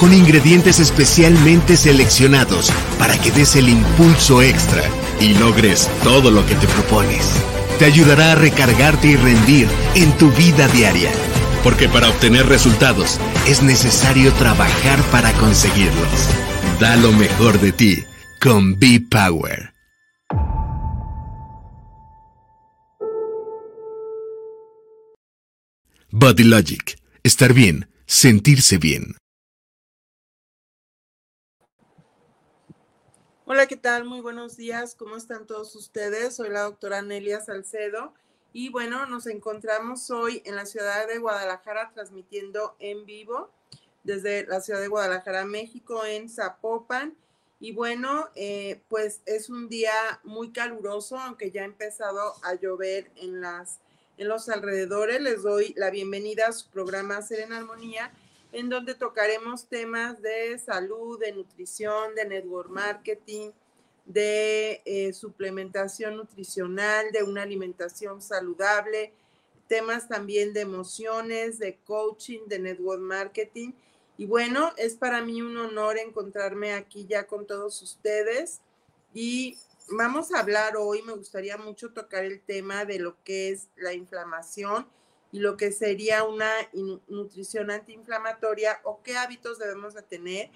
con ingredientes especialmente seleccionados para que des el impulso extra y logres todo lo que te propones. Te ayudará a recargarte y rendir en tu vida diaria. Porque para obtener resultados es necesario trabajar para conseguirlos. Da lo mejor de ti con Be Power. Body Logic. Estar bien, sentirse bien. Hola, ¿qué tal? Muy buenos días. ¿Cómo están todos ustedes? Soy la doctora Nelia Salcedo y bueno, nos encontramos hoy en la ciudad de Guadalajara transmitiendo en vivo desde la ciudad de Guadalajara, México, en Zapopan. Y bueno, eh, pues es un día muy caluroso, aunque ya ha empezado a llover en, las, en los alrededores. Les doy la bienvenida a su programa Serena Armonía en donde tocaremos temas de salud, de nutrición, de network marketing, de eh, suplementación nutricional, de una alimentación saludable, temas también de emociones, de coaching, de network marketing. Y bueno, es para mí un honor encontrarme aquí ya con todos ustedes y vamos a hablar hoy, me gustaría mucho tocar el tema de lo que es la inflamación y lo que sería una nutrición antiinflamatoria o qué hábitos debemos de tener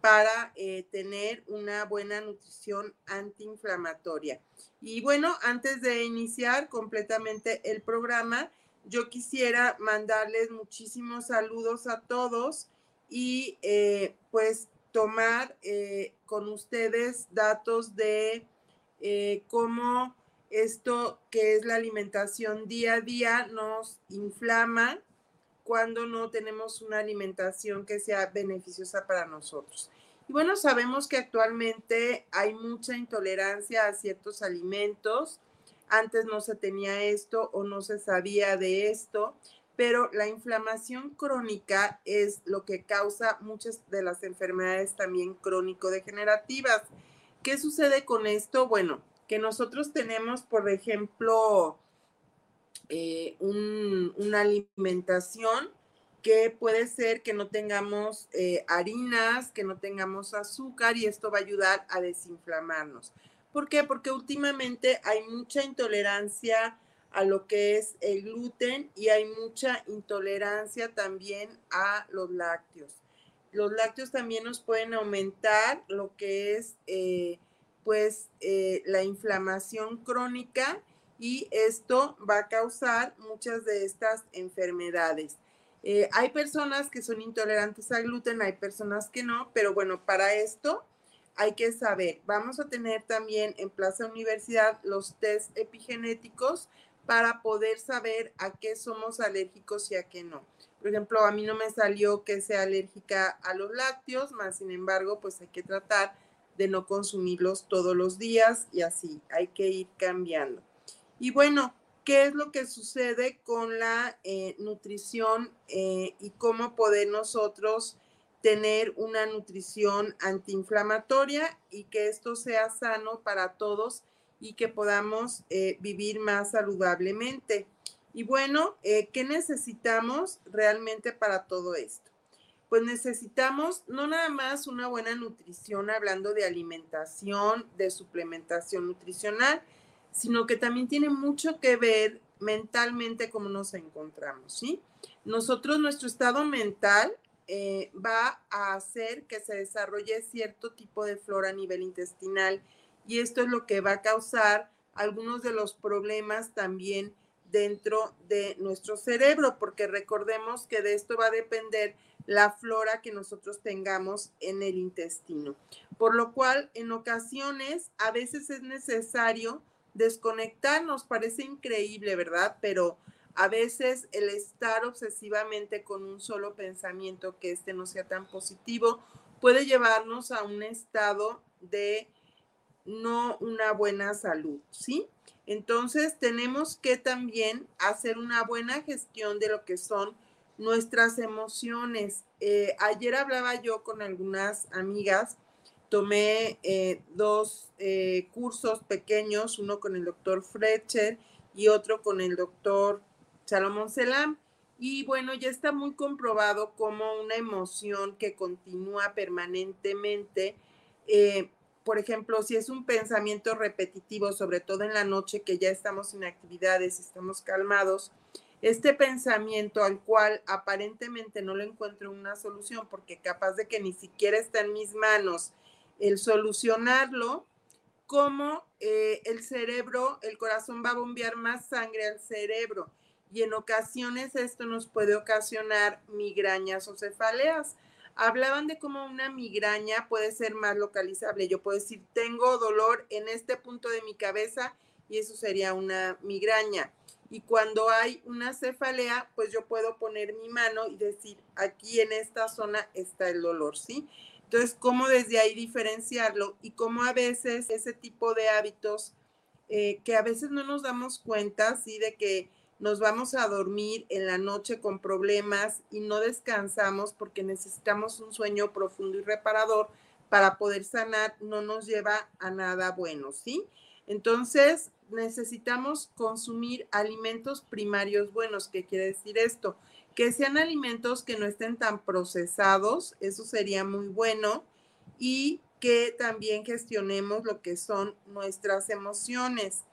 para eh, tener una buena nutrición antiinflamatoria. Y bueno, antes de iniciar completamente el programa, yo quisiera mandarles muchísimos saludos a todos y eh, pues tomar eh, con ustedes datos de cómo esto que es la alimentación día a día nos inflama cuando no tenemos una alimentación que sea beneficiosa para nosotros. Y bueno, sabemos que actualmente hay mucha intolerancia a ciertos alimentos. Antes no se tenía esto o no se sabía de esto, pero la inflamación crónica es lo que causa muchas de las enfermedades también crónico-degenerativas. ¿Qué sucede con esto? Bueno, que nosotros tenemos, por ejemplo, eh, una alimentación que puede ser que no tengamos eh, harinas, que no tengamos azúcar y esto va a ayudar a desinflamarnos. ¿Por qué? Porque últimamente hay mucha intolerancia a lo que es el gluten y hay mucha intolerancia también a los lácteos. Los lácteos también nos pueden aumentar lo que es eh, pues eh, la inflamación crónica y esto va a causar muchas de estas enfermedades. Eh, hay personas que son intolerantes al gluten, hay personas que no, pero bueno, para esto hay que saber, vamos a tener también en Plaza Universidad los test epigenéticos para poder saber a qué somos alérgicos y a qué no. Por ejemplo, a mí no me salió que sea alérgica a los lácteos, más sin embargo, pues hay que tratar de no consumirlos todos los días y así hay que ir cambiando. Y bueno, ¿qué es lo que sucede con la eh, nutrición eh, y cómo poder nosotros tener una nutrición antiinflamatoria y que esto sea sano para todos y que podamos eh, vivir más saludablemente? Y bueno, ¿qué necesitamos realmente para todo esto? Pues necesitamos no nada más una buena nutrición, hablando de alimentación, de suplementación nutricional, sino que también tiene mucho que ver mentalmente cómo nos encontramos, ¿sí? Nosotros, nuestro estado mental eh, va a hacer que se desarrolle cierto tipo de flora a nivel intestinal y esto es lo que va a causar algunos de los problemas también dentro de nuestro cerebro, porque recordemos que de esto va a depender la flora que nosotros tengamos en el intestino. Por lo cual, en ocasiones, a veces es necesario desconectarnos, parece increíble, ¿verdad? Pero a veces el estar obsesivamente con un solo pensamiento que este no sea tan positivo puede llevarnos a un estado de no una buena salud, ¿sí? Entonces tenemos que también hacer una buena gestión de lo que son nuestras emociones. Eh, ayer hablaba yo con algunas amigas, tomé eh, dos eh, cursos pequeños, uno con el doctor Fletcher y otro con el doctor Salomón Selam. Y bueno, ya está muy comprobado como una emoción que continúa permanentemente por ejemplo, si es un pensamiento repetitivo, sobre todo en la noche que ya estamos en actividades, estamos calmados, este pensamiento al cual aparentemente no le encuentro una solución porque capaz de que ni siquiera está en mis manos el solucionarlo, como eh, el cerebro, el corazón va a bombear más sangre al cerebro y en ocasiones esto nos puede ocasionar migrañas o cefaleas hablaban de cómo una migraña puede ser más localizable. Yo puedo decir, tengo dolor en este punto de mi cabeza y eso sería una migraña. Y cuando hay una cefalea, pues yo puedo poner mi mano y decir, aquí en esta zona está el dolor, ¿sí? Entonces, ¿cómo desde ahí diferenciarlo? Y cómo a veces ese tipo de hábitos eh, que a veces no nos damos cuenta, ¿sí? De que nos vamos a dormir en la noche con problemas y no descansamos porque necesitamos un sueño profundo y reparador para poder sanar, no nos lleva a nada bueno, ¿sí? Entonces, necesitamos consumir alimentos primarios buenos. ¿Qué quiere decir esto? Que sean alimentos que no estén tan procesados, eso sería muy bueno, y que también gestionemos lo que son nuestras emociones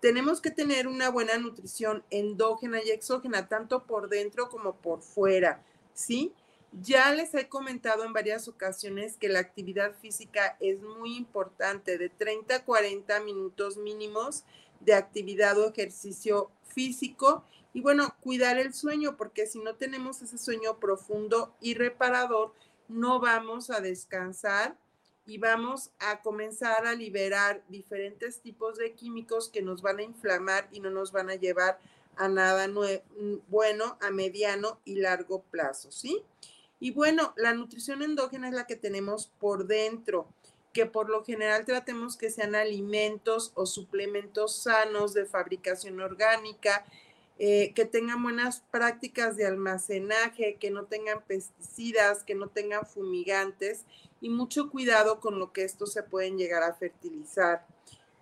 tenemos que tener una buena nutrición endógena y exógena, tanto por dentro como por fuera, ¿sí? Ya les he comentado en varias ocasiones que la actividad física es muy importante, de 30 a 40 minutos mínimos de actividad o ejercicio físico. Y bueno, cuidar el sueño, porque si no tenemos ese sueño profundo y reparador, no vamos a descansar y vamos a comenzar a liberar diferentes tipos de químicos que nos van a inflamar y no nos van a llevar a nada bueno a mediano y largo plazo, ¿sí? Y bueno, la nutrición endógena es la que tenemos por dentro, que por lo general tratemos que sean alimentos o suplementos sanos de fabricación orgánica, eh, que tengan buenas prácticas de almacenaje, que no tengan pesticidas, que no tengan fumigantes y mucho cuidado con lo que estos se pueden llegar a fertilizar.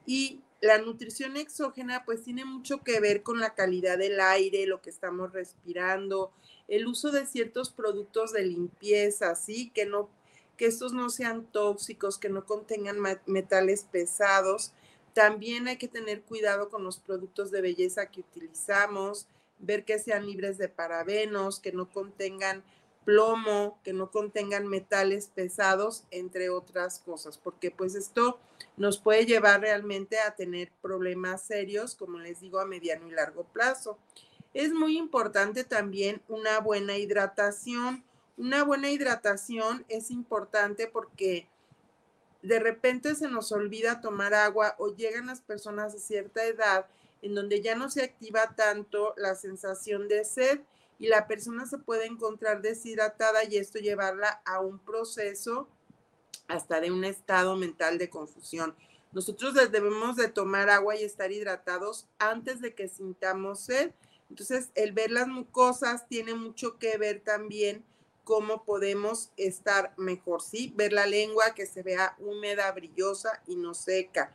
Y la nutrición exógena pues tiene mucho que ver con la calidad del aire, lo que estamos respirando, el uso de ciertos productos de limpieza, ¿sí? Que no que estos no sean tóxicos, que no contengan metales pesados. También hay que tener cuidado con los productos de belleza que utilizamos, ver que sean libres de parabenos, que no contengan plomo, que no contengan metales pesados, entre otras cosas, porque pues esto nos puede llevar realmente a tener problemas serios, como les digo, a mediano y largo plazo. Es muy importante también una buena hidratación. Una buena hidratación es importante porque de repente se nos olvida tomar agua o llegan las personas a cierta edad en donde ya no se activa tanto la sensación de sed y la persona se puede encontrar deshidratada y esto llevarla a un proceso hasta de un estado mental de confusión. Nosotros debemos de tomar agua y estar hidratados antes de que sintamos sed. Entonces, el ver las mucosas tiene mucho que ver también cómo podemos estar mejor, ¿sí? Ver la lengua que se vea húmeda, brillosa y no seca.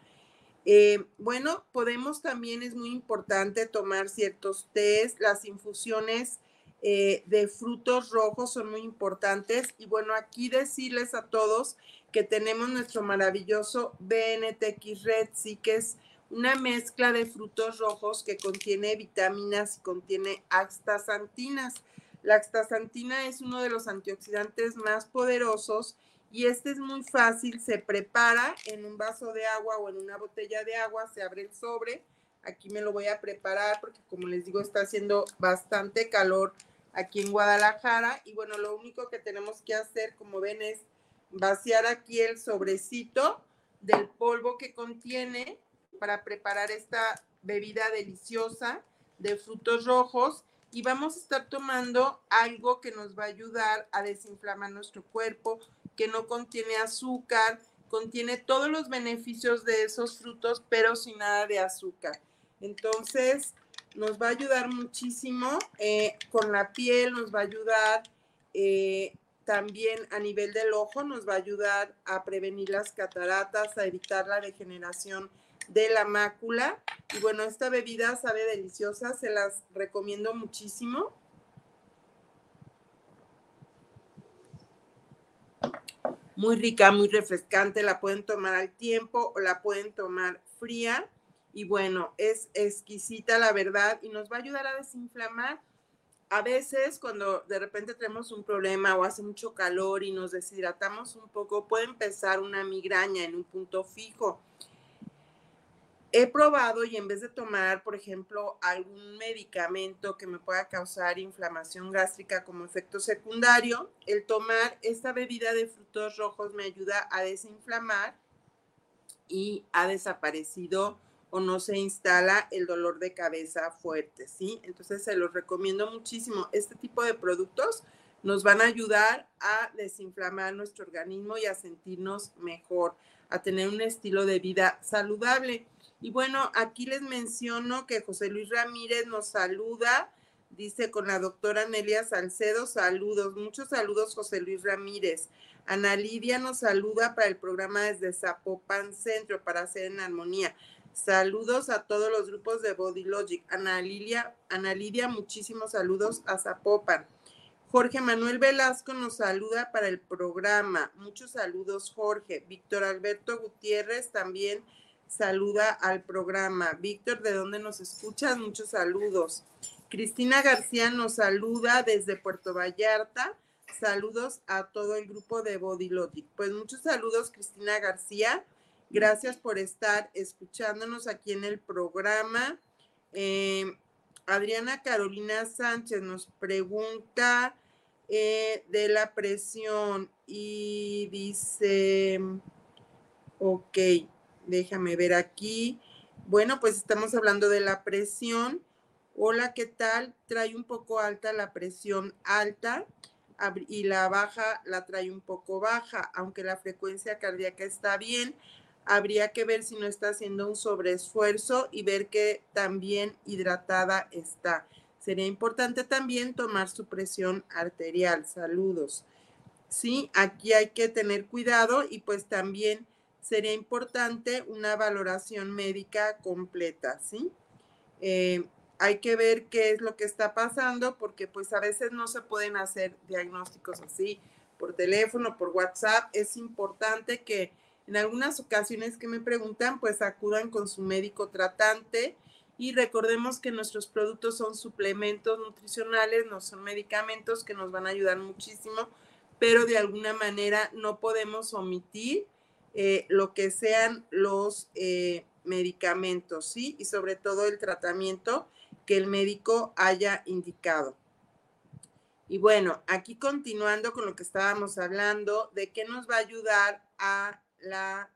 Eh, bueno, podemos también, es muy importante tomar ciertos tés, las infusiones eh, de frutos rojos son muy importantes. Y bueno, aquí decirles a todos que tenemos nuestro maravilloso BNTX Red, sí que es una mezcla de frutos rojos que contiene vitaminas y contiene astaxantinas. La astaxantina es uno de los antioxidantes más poderosos y este es muy fácil, se prepara en un vaso de agua o en una botella de agua, se abre el sobre. Aquí me lo voy a preparar porque como les digo está haciendo bastante calor aquí en Guadalajara. Y bueno, lo único que tenemos que hacer, como ven, es vaciar aquí el sobrecito del polvo que contiene para preparar esta bebida deliciosa de frutos rojos y vamos a estar tomando algo que nos va a ayudar a desinflamar nuestro cuerpo, que no contiene azúcar, contiene todos los beneficios de esos frutos, pero sin nada de azúcar. Entonces, nos va a ayudar muchísimo eh, con la piel, nos va a ayudar eh, también a nivel del ojo, nos va a ayudar a prevenir las cataratas, a evitar la degeneración de la mácula. Y bueno, esta bebida sabe deliciosa, se las recomiendo muchísimo. Muy rica, muy refrescante, la pueden tomar al tiempo o la pueden tomar fría. Y bueno, es exquisita la verdad y nos va a ayudar a desinflamar. A veces cuando de repente tenemos un problema o hace mucho calor y nos deshidratamos un poco, puede empezar una migraña en un punto fijo he probado y en vez de tomar, por ejemplo, algún medicamento que me pueda causar inflamación gástrica como efecto secundario, el tomar esta bebida de frutos rojos me ayuda a desinflamar y ha desaparecido o no se instala el dolor de cabeza fuerte, ¿sí? Entonces se los recomiendo muchísimo. Este tipo de productos nos van a ayudar a desinflamar nuestro organismo y a sentirnos mejor, a tener un estilo de vida saludable. Y bueno, aquí les menciono que José Luis Ramírez nos saluda, dice con la doctora Nelia Salcedo, saludos, muchos saludos José Luis Ramírez. Ana Lidia nos saluda para el programa desde Zapopan Centro para hacer en armonía. Saludos a todos los grupos de Body Logic. Ana, Lilia, Ana Lidia, muchísimos saludos a Zapopan. Jorge Manuel Velasco nos saluda para el programa. Muchos saludos, Jorge. Víctor Alberto Gutiérrez también saluda al programa. Víctor, ¿de dónde nos escuchas? Muchos saludos. Cristina García nos saluda desde Puerto Vallarta. Saludos a todo el grupo de Body Logic. Pues muchos saludos, Cristina García. Gracias por estar escuchándonos aquí en el programa. Eh, Adriana Carolina Sánchez nos pregunta eh, de la presión y dice, ok, Déjame ver aquí. Bueno, pues estamos hablando de la presión. Hola, ¿qué tal? Trae un poco alta la presión alta y la baja la trae un poco baja, aunque la frecuencia cardíaca está bien. Habría que ver si no está haciendo un sobreesfuerzo y ver que también hidratada está. Sería importante también tomar su presión arterial. Saludos. Sí, aquí hay que tener cuidado y pues también sería importante una valoración médica completa, ¿sí? Eh, hay que ver qué es lo que está pasando porque pues a veces no se pueden hacer diagnósticos así por teléfono, por WhatsApp. Es importante que en algunas ocasiones que me preguntan pues acudan con su médico tratante y recordemos que nuestros productos son suplementos nutricionales, no son medicamentos que nos van a ayudar muchísimo, pero de alguna manera no podemos omitir eh, lo que sean los eh, medicamentos, ¿sí? Y sobre todo el tratamiento que el médico haya indicado. Y bueno, aquí continuando con lo que estábamos hablando, de qué nos va a ayudar a la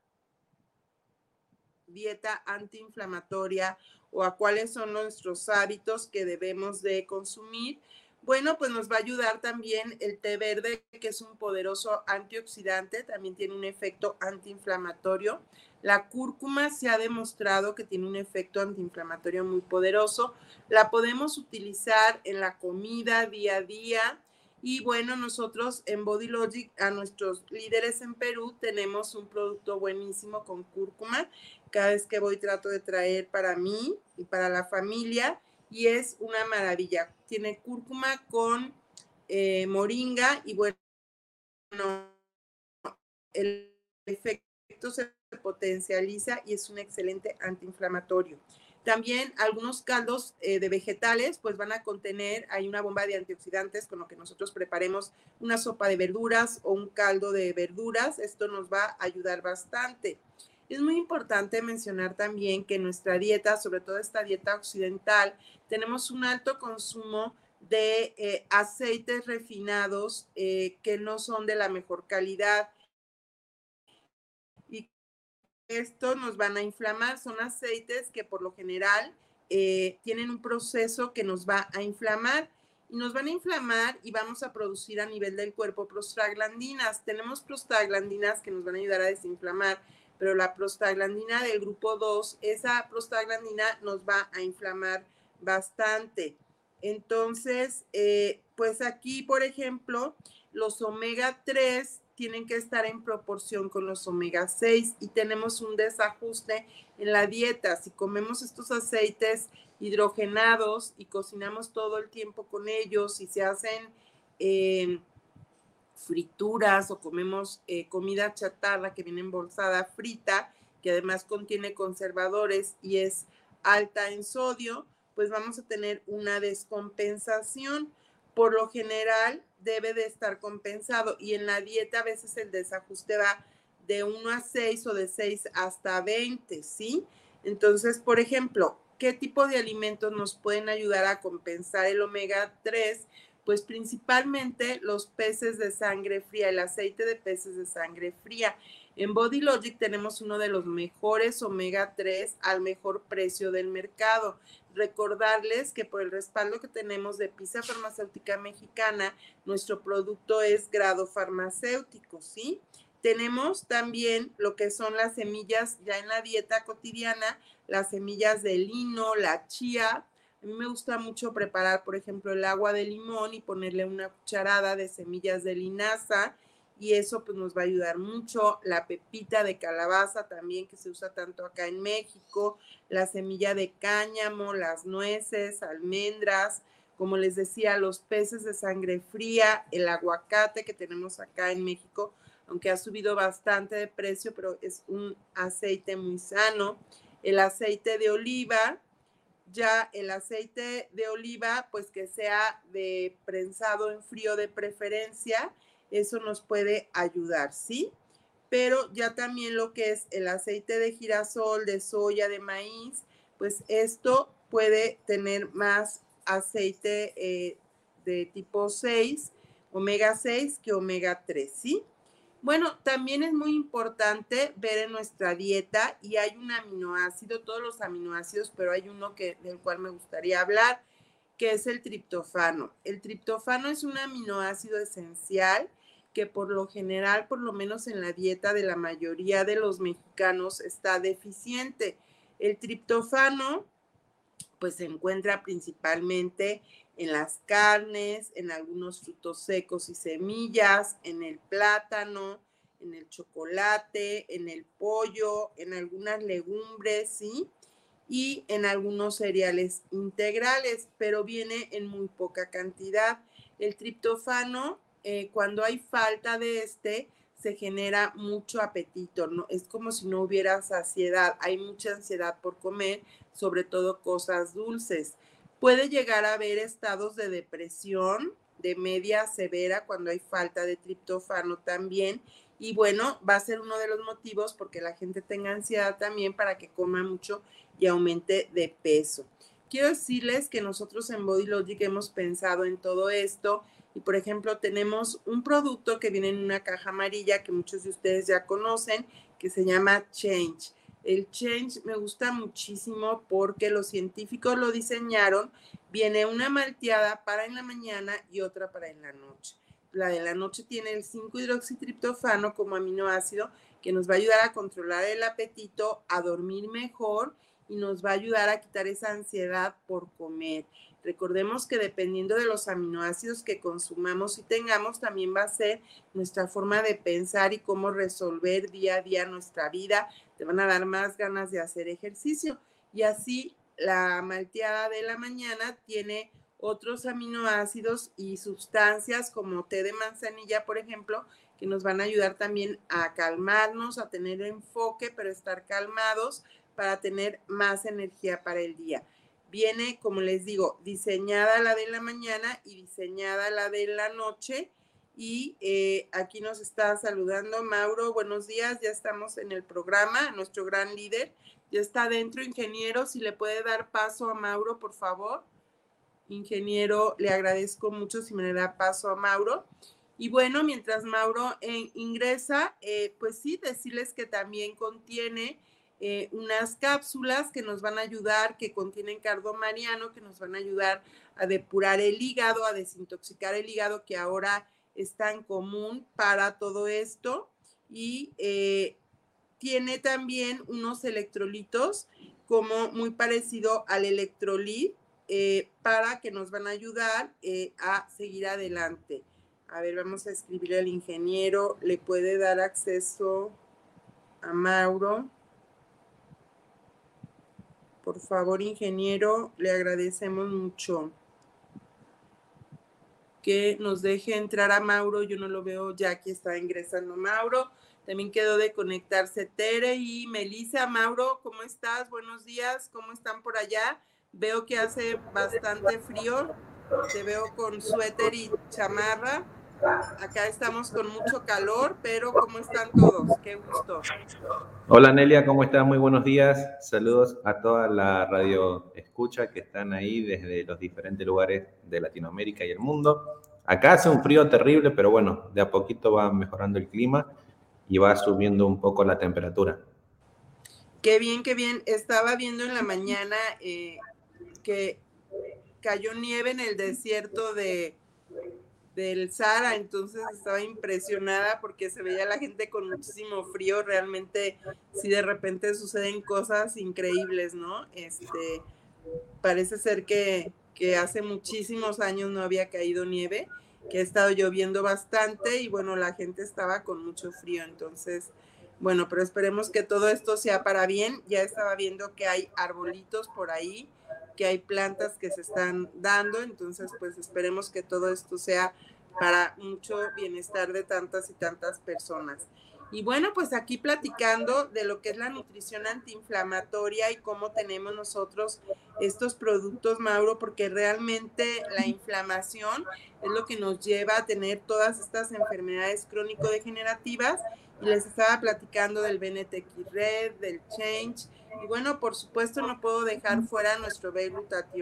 dieta antiinflamatoria o a cuáles son nuestros hábitos que debemos de consumir. Bueno, pues nos va a ayudar también el té verde, que es un poderoso antioxidante, también tiene un efecto antiinflamatorio. La cúrcuma se ha demostrado que tiene un efecto antiinflamatorio muy poderoso. La podemos utilizar en la comida día a día. Y bueno, nosotros en Body Logic, a nuestros líderes en Perú, tenemos un producto buenísimo con cúrcuma. Cada vez que voy trato de traer para mí y para la familia y es una maravilla. Tiene cúrcuma con eh, moringa y bueno, el efecto se potencializa y es un excelente antiinflamatorio. También algunos caldos eh, de vegetales pues van a contener, hay una bomba de antioxidantes con lo que nosotros preparemos una sopa de verduras o un caldo de verduras. Esto nos va a ayudar bastante. Es muy importante mencionar también que nuestra dieta, sobre todo esta dieta occidental, tenemos un alto consumo de eh, aceites refinados eh, que no son de la mejor calidad. Y esto nos van a inflamar. Son aceites que por lo general eh, tienen un proceso que nos va a inflamar. Y nos van a inflamar y vamos a producir a nivel del cuerpo prostaglandinas. Tenemos prostaglandinas que nos van a ayudar a desinflamar pero la prostaglandina del grupo 2, esa prostaglandina nos va a inflamar bastante. Entonces, eh, pues aquí, por ejemplo, los omega 3 tienen que estar en proporción con los omega 6 y tenemos un desajuste en la dieta. Si comemos estos aceites hidrogenados y cocinamos todo el tiempo con ellos y se hacen eh, frituras o comemos eh, comida chatarra que viene embolsada frita, que además contiene conservadores y es alta en sodio, pues vamos a tener una descompensación. Por lo general debe de estar compensado y en la dieta a veces el desajuste va de 1 a 6 o de 6 hasta 20, ¿sí? Entonces, por ejemplo, ¿qué tipo de alimentos nos pueden ayudar a compensar el omega 3? Pues principalmente los peces de sangre fría, el aceite de peces de sangre fría. En Body Logic tenemos uno de los mejores omega 3 al mejor precio del mercado. Recordarles que por el respaldo que tenemos de Pisa Farmacéutica Mexicana, nuestro producto es grado farmacéutico, ¿sí? Tenemos también lo que son las semillas ya en la dieta cotidiana, las semillas de lino, la chía. A mí me gusta mucho preparar, por ejemplo, el agua de limón y ponerle una cucharada de semillas de linaza y eso pues nos va a ayudar mucho. La pepita de calabaza también que se usa tanto acá en México, la semilla de cáñamo, las nueces, almendras, como les decía, los peces de sangre fría, el aguacate que tenemos acá en México, aunque ha subido bastante de precio, pero es un aceite muy sano. El aceite de oliva, ya el aceite de oliva, pues que sea de prensado en frío de preferencia eso nos puede ayudar, ¿sí? Pero ya también lo que es el aceite de girasol, de soya, de maíz, pues esto puede tener más aceite eh, de tipo 6, omega 6 que omega 3, ¿sí? Bueno, también es muy importante ver en nuestra dieta y hay un aminoácido, todos los aminoácidos, pero hay uno que, del cual me gustaría hablar, que es el triptofano. El triptofano es un aminoácido esencial que por lo general, por lo menos en la dieta de la mayoría de los mexicanos, está deficiente. El triptofano, pues se encuentra principalmente en las carnes, en algunos frutos secos y semillas, en el plátano, en el chocolate, en el pollo, en algunas legumbres, ¿sí? Y en algunos cereales integrales, pero viene en muy poca cantidad. El triptofano eh, cuando hay falta de este, se genera mucho apetito, ¿no? Es como si no hubiera saciedad, hay mucha ansiedad por comer, sobre todo cosas dulces. Puede llegar a haber estados de depresión de media severa cuando hay falta de triptofano también. Y bueno, va a ser uno de los motivos porque la gente tenga ansiedad también para que coma mucho y aumente de peso. Quiero decirles que nosotros en Body Logic hemos pensado en todo esto y por ejemplo, tenemos un producto que viene en una caja amarilla que muchos de ustedes ya conocen, que se llama Change. El Change me gusta muchísimo porque los científicos lo diseñaron. Viene una malteada para en la mañana y otra para en la noche. La de la noche tiene el 5-hidroxitriptofano como aminoácido que nos va a ayudar a controlar el apetito, a dormir mejor y nos va a ayudar a quitar esa ansiedad por comer. Recordemos que dependiendo de los aminoácidos que consumamos y tengamos, también va a ser nuestra forma de pensar y cómo resolver día a día nuestra vida. Te van a dar más ganas de hacer ejercicio. Y así la malteada de la mañana tiene otros aminoácidos y sustancias como té de manzanilla, por ejemplo, que nos van a ayudar también a calmarnos, a tener enfoque, pero estar calmados para tener más energía para el día. Viene, como les digo, diseñada la de la mañana y diseñada la de la noche. Y eh, aquí nos está saludando Mauro. Buenos días, ya estamos en el programa, nuestro gran líder. Ya está dentro, ingeniero. Si le puede dar paso a Mauro, por favor. Ingeniero, le agradezco mucho si me da paso a Mauro. Y bueno, mientras Mauro eh, ingresa, eh, pues sí, decirles que también contiene eh, unas cápsulas que nos van a ayudar, que contienen cardomariano, que nos van a ayudar a depurar el hígado, a desintoxicar el hígado, que ahora es tan común para todo esto. Y eh, tiene también unos electrolitos como muy parecido al electrolit eh, para que nos van a ayudar eh, a seguir adelante. A ver, vamos a escribir al ingeniero. ¿Le puede dar acceso a Mauro? Por favor, ingeniero, le agradecemos mucho que nos deje entrar a Mauro. Yo no lo veo, ya aquí está ingresando Mauro. También quedó de conectarse Tere y Melissa. Mauro, ¿cómo estás? Buenos días, ¿cómo están por allá? Veo que hace bastante frío. Te veo con suéter y chamarra. Acá estamos con mucho calor, pero ¿cómo están todos? Qué gusto. Hola Nelia, ¿cómo estás? Muy buenos días. Saludos a toda la radio escucha que están ahí desde los diferentes lugares de Latinoamérica y el mundo. Acá hace un frío terrible, pero bueno, de a poquito va mejorando el clima y va subiendo un poco la temperatura. Qué bien, qué bien. Estaba viendo en la mañana eh, que cayó nieve en el desierto de del Sahara, entonces estaba impresionada porque se veía la gente con muchísimo frío, realmente si de repente suceden cosas increíbles, ¿no? Este, parece ser que, que hace muchísimos años no había caído nieve que ha estado lloviendo bastante y bueno, la gente estaba con mucho frío, entonces, bueno, pero esperemos que todo esto sea para bien. Ya estaba viendo que hay arbolitos por ahí, que hay plantas que se están dando, entonces pues esperemos que todo esto sea para mucho bienestar de tantas y tantas personas. Y bueno, pues aquí platicando de lo que es la nutrición antiinflamatoria y cómo tenemos nosotros estos productos, Mauro, porque realmente la inflamación es lo que nos lleva a tener todas estas enfermedades crónico-degenerativas. Y les estaba platicando del BNTX Red, del Change. Y bueno, por supuesto no puedo dejar fuera nuestro b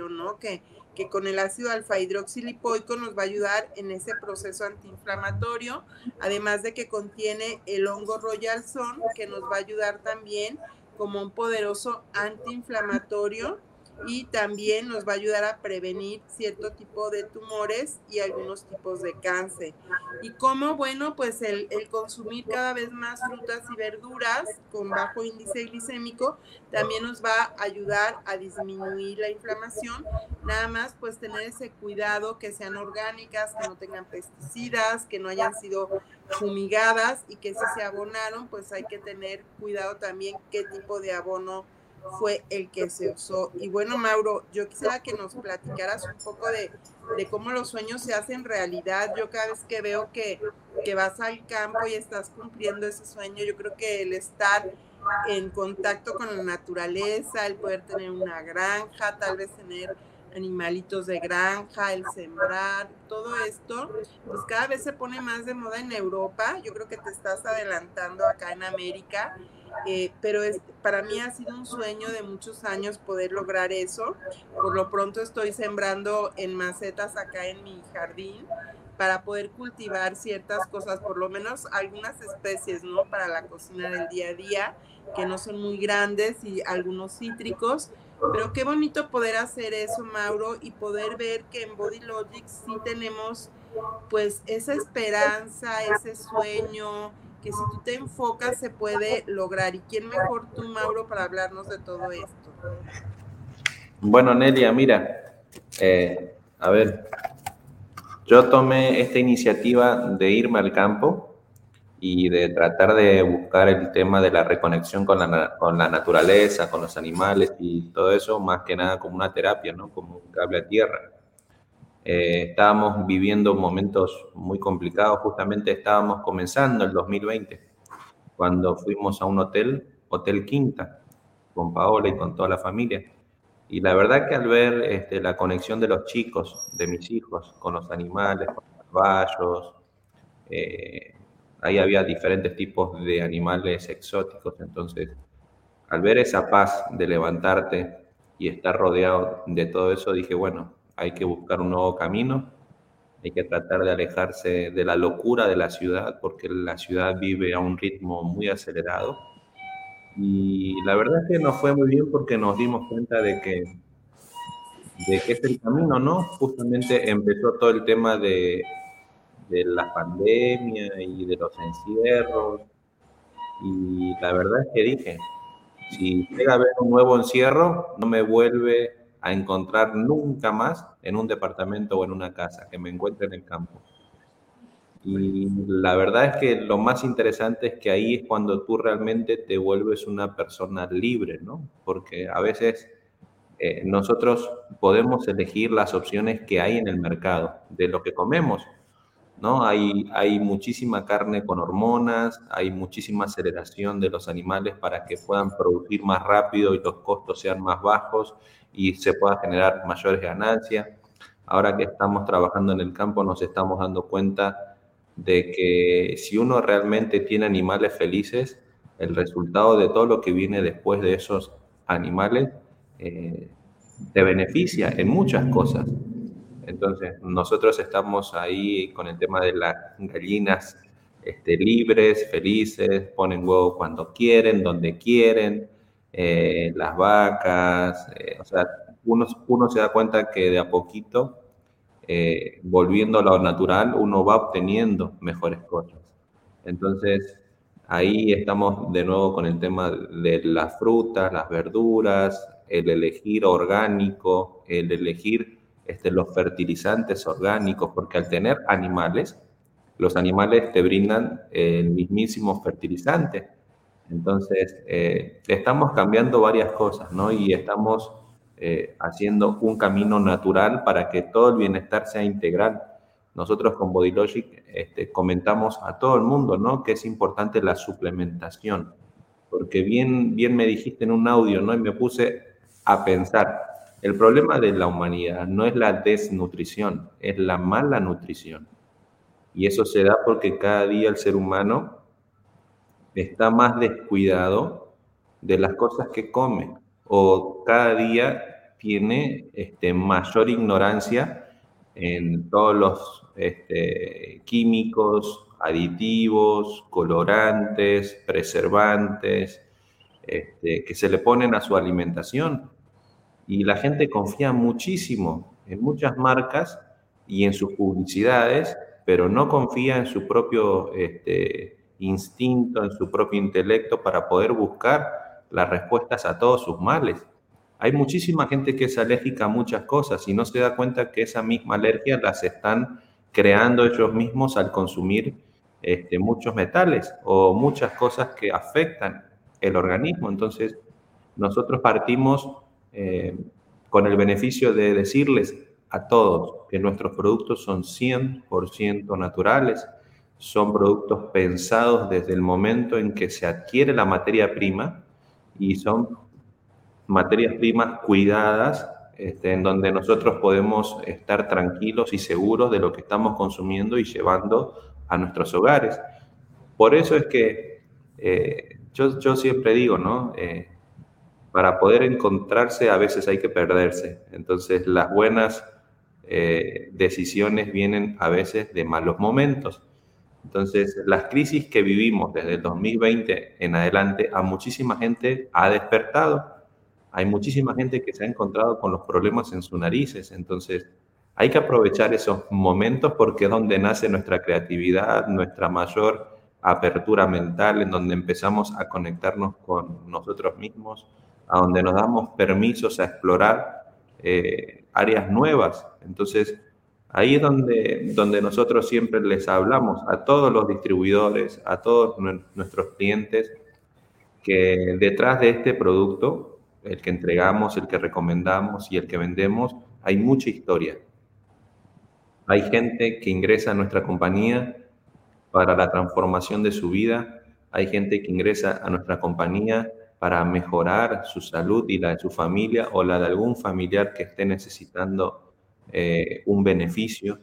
¿no? Que que con el ácido alfa hidroxilipoico nos va a ayudar en ese proceso antiinflamatorio, además de que contiene el hongo Royal Son, que nos va a ayudar también como un poderoso antiinflamatorio y también nos va a ayudar a prevenir cierto tipo de tumores y algunos tipos de cáncer. Y como, bueno, pues el, consumir cada vez más frutas y verduras con bajo índice glicémico también nos va a ayudar a disminuir la inflamación. Nada más pues tener ese cuidado que sean orgánicas, que no tengan pesticidas, que no hayan sido fumigadas y que si se abonaron pues hay que tener cuidado también qué tipo de abono fue el que se usó. Y bueno, Mauro, yo quisiera que nos platicaras un poco de, cómo los sueños se hacen realidad. Yo cada vez que veo que, que vas al campo y estás cumpliendo ese sueño, yo creo que el estar en contacto con la naturaleza, el poder tener una granja, tal vez tener animalitos de granja, el sembrar, todo esto, pues cada vez se pone más de moda en Europa. Yo creo que te estás adelantando acá en América eh, pero es, para mí ha sido un sueño de muchos años poder lograr eso. Por lo pronto estoy sembrando en macetas acá en mi jardín para poder cultivar ciertas cosas, por lo menos algunas especies, ¿no? Para la cocina del día a día, que no son muy grandes y algunos cítricos. Pero qué bonito poder hacer eso, Mauro, y poder ver que en Body Logic sí tenemos pues esa esperanza, ese sueño, que si tú te enfocas se puede lograr. ¿Y quién mejor tú, Mauro, para hablarnos de todo esto? Bueno, Nelia, mira, eh, a ver, yo tomé esta iniciativa de irme al campo y de tratar de buscar el tema de la reconexión con la, con la naturaleza, con los animales y todo eso, más que nada como una terapia, ¿no? Como un cable a tierra. Eh, estábamos viviendo momentos muy complicados, justamente estábamos comenzando el 2020, cuando fuimos a un hotel, Hotel Quinta, con Paola y con toda la familia. Y la verdad que al ver este, la conexión de los chicos, de mis hijos, con los animales, con los caballos, eh, ahí había diferentes tipos de animales exóticos, entonces al ver esa paz de levantarte y estar rodeado de todo eso, dije, bueno, hay que buscar un nuevo camino, hay que tratar de alejarse de la locura de la ciudad, porque la ciudad vive a un ritmo muy acelerado. Y la verdad es que nos fue muy bien porque nos dimos cuenta de que, de que es el camino, ¿no? Justamente empezó todo el tema de, de la pandemia y de los encierros. Y la verdad es que dije, si llega a haber un nuevo encierro, no me vuelve a encontrar nunca más en un departamento o en una casa, que me encuentre en el campo. Y la verdad es que lo más interesante es que ahí es cuando tú realmente te vuelves una persona libre, ¿no? Porque a veces eh, nosotros podemos elegir las opciones que hay en el mercado de lo que comemos, ¿no? Hay, muchísima carne con hormonas, hay muchísima aceleración de los animales para que puedan producir más rápido y los costos sean más bajos y se pueda generar mayores ganancias. Ahora que estamos trabajando en el campo nos estamos dando cuenta de que si uno realmente tiene animales felices, el resultado de todo lo que viene después de esos animales eh, te beneficia en muchas cosas. Entonces, nosotros estamos ahí con el tema de las gallinas este, libres, felices, ponen huevo cuando quieren, donde quieren, eh, las vacas, eh, o sea, uno, uno se da cuenta que de a poquito eh, volviendo a lo natural, uno va obteniendo mejores cosas. Entonces, ahí estamos de nuevo con el tema de las frutas, las verduras, el elegir orgánico, el elegir este, los fertilizantes orgánicos, porque al tener animales, los animales te brindan el mismísimo fertilizante. Entonces, eh, estamos cambiando varias cosas, ¿no? Y estamos eh, haciendo un camino natural para que todo el bienestar sea integral. Nosotros con BodyLogic este, comentamos a todo el mundo ¿no? que es importante la suplementación, porque bien, bien me dijiste en un audio ¿no? y me puse a pensar, el problema de la humanidad no es la desnutrición, es la mala nutrición. Y eso se da porque cada día el ser humano está más descuidado de las cosas que come o cada día tiene este, mayor ignorancia en todos los este, químicos, aditivos, colorantes, preservantes, este, que se le ponen a su alimentación. Y la gente confía muchísimo en muchas marcas y en sus publicidades, pero no confía en su propio este, instinto, en su propio intelecto para poder buscar las respuestas a todos sus males. Hay muchísima gente que es alérgica a muchas cosas y no se da cuenta que esa misma alergia las están creando ellos mismos al consumir este, muchos metales o muchas cosas que afectan el organismo. Entonces, nosotros partimos eh, con el beneficio de decirles a todos que nuestros productos son 100% naturales, son productos pensados desde el momento en que se adquiere la materia prima y son materias primas cuidadas, este, en donde nosotros podemos estar tranquilos y seguros de lo que estamos consumiendo y llevando a nuestros hogares. Por eso es que eh, yo, yo, siempre digo, ¿no? Eh, para poder encontrarse a veces hay que perderse. Entonces las buenas eh, decisiones vienen a veces de malos momentos. Entonces las crisis que vivimos desde el 2020 en adelante a muchísima gente ha despertado hay muchísima gente que se ha encontrado con los problemas en sus narices, entonces hay que aprovechar esos momentos porque es donde nace nuestra creatividad, nuestra mayor apertura mental, en donde empezamos a conectarnos con nosotros mismos, a donde nos damos permisos a explorar eh, áreas nuevas. Entonces, ahí es donde, donde nosotros siempre les hablamos a todos los distribuidores, a todos nuestros clientes, que detrás de este producto el que entregamos, el que recomendamos y el que vendemos, hay mucha historia. Hay gente que ingresa a nuestra compañía para la transformación de su vida, hay gente que ingresa a nuestra compañía para mejorar su salud y la de su familia o la de algún familiar que esté necesitando eh, un beneficio.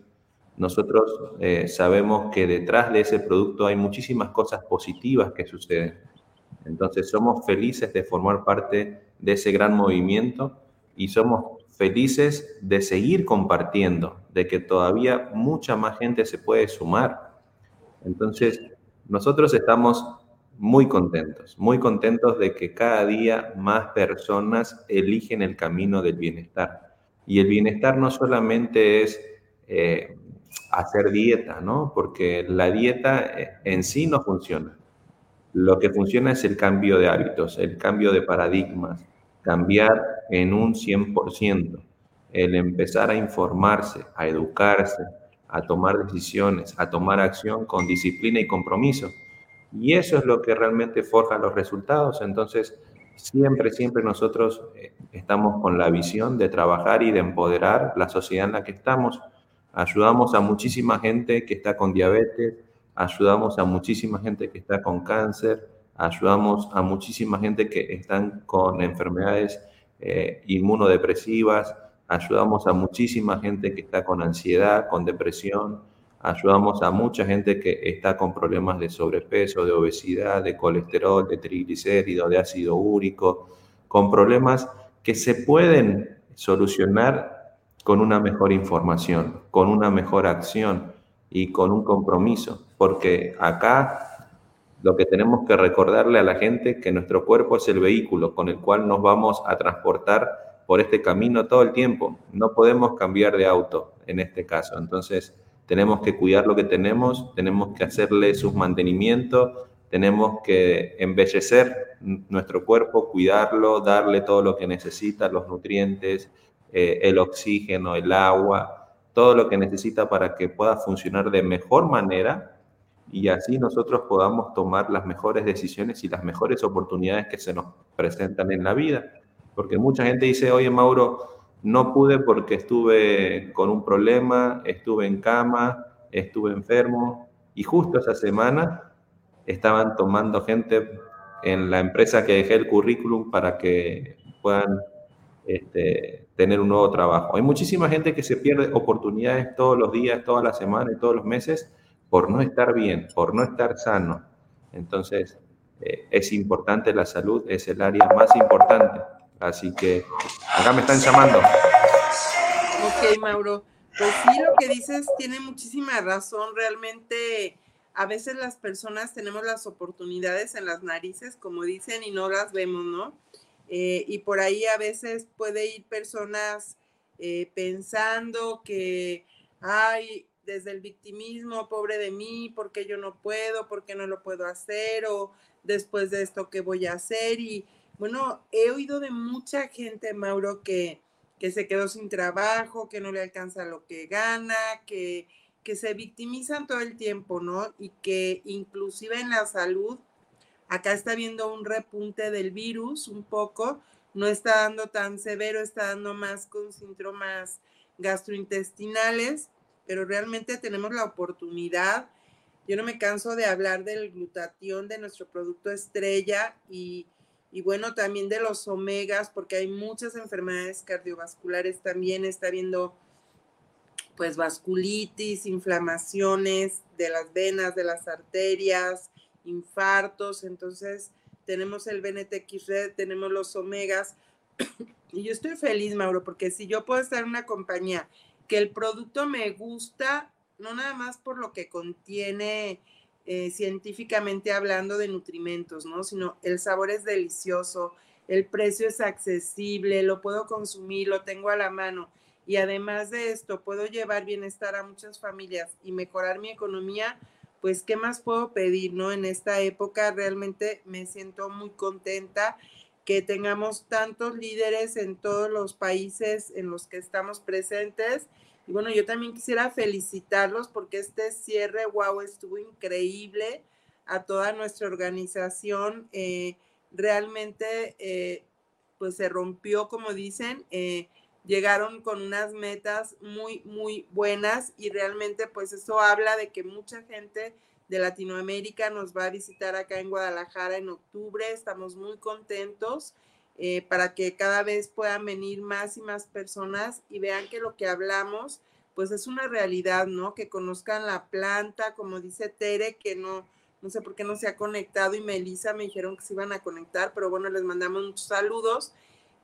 Nosotros eh, sabemos que detrás de ese producto hay muchísimas cosas positivas que suceden. Entonces somos felices de formar parte de ese gran movimiento y somos felices de seguir compartiendo, de que todavía mucha más gente se puede sumar. Entonces, nosotros estamos muy contentos, muy contentos de que cada día más personas eligen el camino del bienestar. Y el bienestar no solamente es eh, hacer dieta, ¿no? Porque la dieta eh, en sí no funciona. Lo que funciona es el cambio de hábitos, el cambio de paradigmas, cambiar en un 100%, el empezar a informarse, a educarse, a tomar decisiones, a tomar acción con disciplina y compromiso. Y eso es lo que realmente forja los resultados. Entonces, siempre, siempre nosotros eh, estamos con la visión de trabajar y de empoderar la sociedad en la que estamos. Ayudamos a muchísima gente que está con diabetes, ayudamos a muchísima gente que está con cáncer, ayudamos a muchísima gente que están con enfermedades eh, inmunodepresivas, ayudamos a muchísima gente que está con ansiedad, con depresión, ayudamos a mucha gente que está con problemas de sobrepeso, de obesidad, de colesterol, de triglicéridos, de ácido úrico, con problemas que se pueden solucionar con una mejor información, con una mejor acción y con un compromiso, porque acá lo que tenemos que recordarle a la gente es que nuestro cuerpo es el vehículo con el cual nos vamos a transportar por este camino todo el tiempo. No podemos cambiar de auto en este caso. Entonces, tenemos que cuidar lo que tenemos, tenemos que hacerle sus mantenimientos, tenemos que embellecer nuestro cuerpo, cuidarlo, darle todo lo que necesita, los nutrientes, eh, el oxígeno, el agua, todo lo que necesita para que pueda funcionar de mejor manera y así nosotros podamos tomar las mejores decisiones y las mejores oportunidades que se nos presentan en la vida. Porque mucha gente dice, oye Mauro, no pude porque estuve con un problema, estuve en cama, estuve enfermo y justo esa semana estaban tomando gente en la empresa que dejé el currículum para que puedan este, tener un nuevo trabajo. Hay muchísima gente que se pierde oportunidades todos los días, todas las semanas y todos los meses por no estar bien, por no estar sano. Entonces, eh, es importante la salud, es el área más importante. Así que acá me están llamando. Ok, Mauro. Pues sí, lo que dices tiene muchísima razón. Realmente, a veces las personas tenemos las oportunidades en las narices, como dicen, y no las vemos, ¿no? Eh, y por ahí a veces puede ir personas eh, pensando que, ay, desde el victimismo, pobre de mí, porque yo no puedo, porque no lo puedo hacer, o después de esto, ¿qué voy a hacer? Y bueno, he oído de mucha gente, Mauro, que, que se quedó sin trabajo, que no le alcanza lo que gana, que, que se victimizan todo el tiempo, ¿no? Y que inclusive en la salud, acá está viendo un repunte del virus un poco, no está dando tan severo, está dando más con síntomas gastrointestinales, pero realmente tenemos la oportunidad. Yo no me canso de hablar del glutatión de nuestro producto estrella y y bueno, también de los omegas, porque hay muchas enfermedades cardiovasculares también, está habiendo pues vasculitis, inflamaciones de las venas, de las arterias, infartos, entonces tenemos el BNTX Red, tenemos los omegas, y yo estoy feliz, Mauro, porque si yo puedo estar en una compañía que el producto me gusta, no nada más por lo que contiene eh, científicamente hablando de nutrimentos, ¿no? Sino el sabor es delicioso, el precio es accesible, lo puedo consumir, lo tengo a la mano. Y además de esto, puedo llevar bienestar a muchas familias y mejorar mi economía, pues, ¿qué más puedo pedir, no? En esta época realmente me siento muy contenta que tengamos tantos líderes en todos los países en los que estamos presentes y bueno, yo también quisiera felicitarlos porque este cierre, wow, estuvo increíble a toda nuestra organización. Eh, realmente, eh, pues se rompió, como dicen, eh, llegaron con unas metas muy, muy buenas y realmente, pues eso habla de que mucha gente de Latinoamérica nos va a visitar acá en Guadalajara en octubre. Estamos muy contentos. Eh, para que cada vez puedan venir más y más personas y vean que lo que hablamos, pues es una realidad, ¿no? Que conozcan la planta, como dice Tere, que no, no sé por qué no se ha conectado y Melissa me dijeron que se iban a conectar, pero bueno, les mandamos muchos saludos,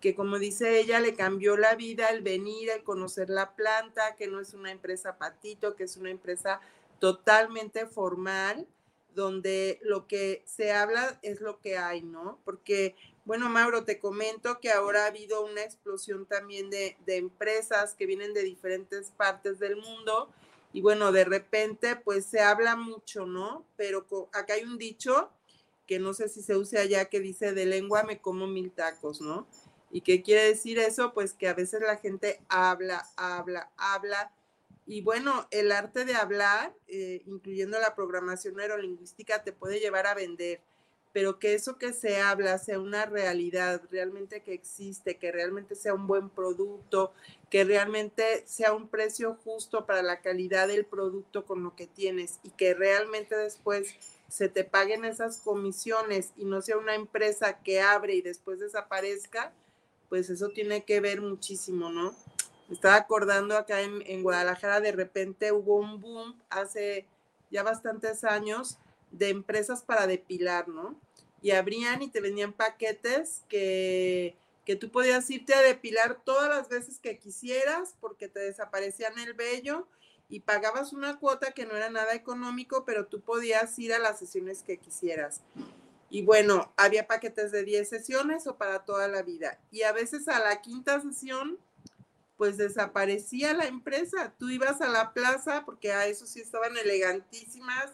que como dice ella, le cambió la vida el venir, el conocer la planta, que no es una empresa patito, que es una empresa totalmente formal, donde lo que se habla es lo que hay, ¿no? Porque bueno, Mauro, te comento que ahora ha habido una explosión también de, empresas que vienen de diferentes partes del mundo y bueno, de repente pues se habla mucho, ¿no? Pero acá hay un dicho que no sé si se use allá, que dice de lengua me como mil tacos, ¿no? ¿Y qué quiere decir eso? Pues que a veces la gente habla, habla, habla. Y bueno, el arte de hablar, eh, incluyendo la programación neurolingüística, te puede llevar a vender pero que eso que se habla sea una realidad, realmente que existe, que realmente sea un buen producto, que realmente sea un precio justo para la calidad del producto con lo que tienes y que realmente después se te paguen esas comisiones y no sea una empresa que abre y después desaparezca, pues eso tiene que ver muchísimo, ¿no? estaba acordando acá en, en Guadalajara, de repente hubo un boom hace ya bastantes años de empresas para depilar, ¿no? Y abrían y te vendían paquetes que, que tú podías irte a depilar todas las veces que quisieras porque te desaparecían el vello y pagabas una cuota que no era nada económico, pero tú podías ir a las sesiones que quisieras. Y bueno, había paquetes de 10 sesiones o para toda la vida. Y a veces a la quinta sesión, pues desaparecía la empresa. Tú ibas a la plaza, porque a eso sí estaban elegantísimas,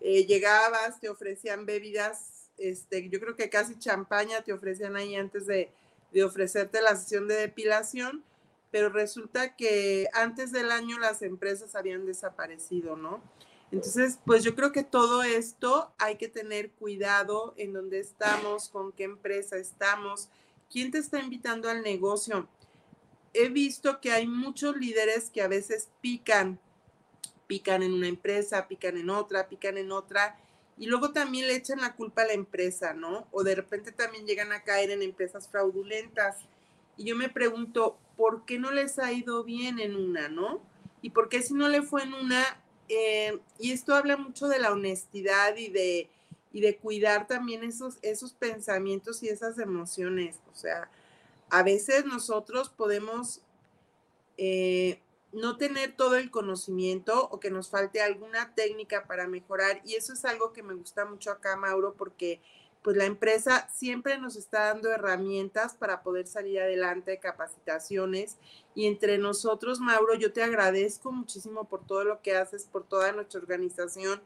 eh, llegabas, te ofrecían bebidas este, yo creo que casi champaña te ofrecían ahí antes de, de ofrecerte la sesión de depilación, pero resulta que antes del año las empresas habían desaparecido, ¿no? Entonces, pues yo creo que todo esto hay que tener cuidado en dónde estamos, con qué empresa estamos, quién te está invitando al negocio. He visto que hay muchos líderes que a veces pican, pican en una empresa, pican en otra, pican en otra, y luego también le echan la culpa a la empresa, ¿no? O de repente también llegan a caer en empresas fraudulentas. Y yo me pregunto, ¿por qué no les ha ido bien en una, no? Y por qué si no le fue en una, eh, y esto habla mucho de la honestidad y de, y de cuidar también esos, esos pensamientos y esas emociones. O sea, a veces nosotros podemos eh, no tener todo el conocimiento o que nos falte alguna técnica para mejorar. Y eso es algo que me gusta mucho acá, Mauro, porque pues la empresa siempre nos está dando herramientas para poder salir adelante, capacitaciones. Y entre nosotros, Mauro, yo te agradezco muchísimo por todo lo que haces, por toda nuestra organización,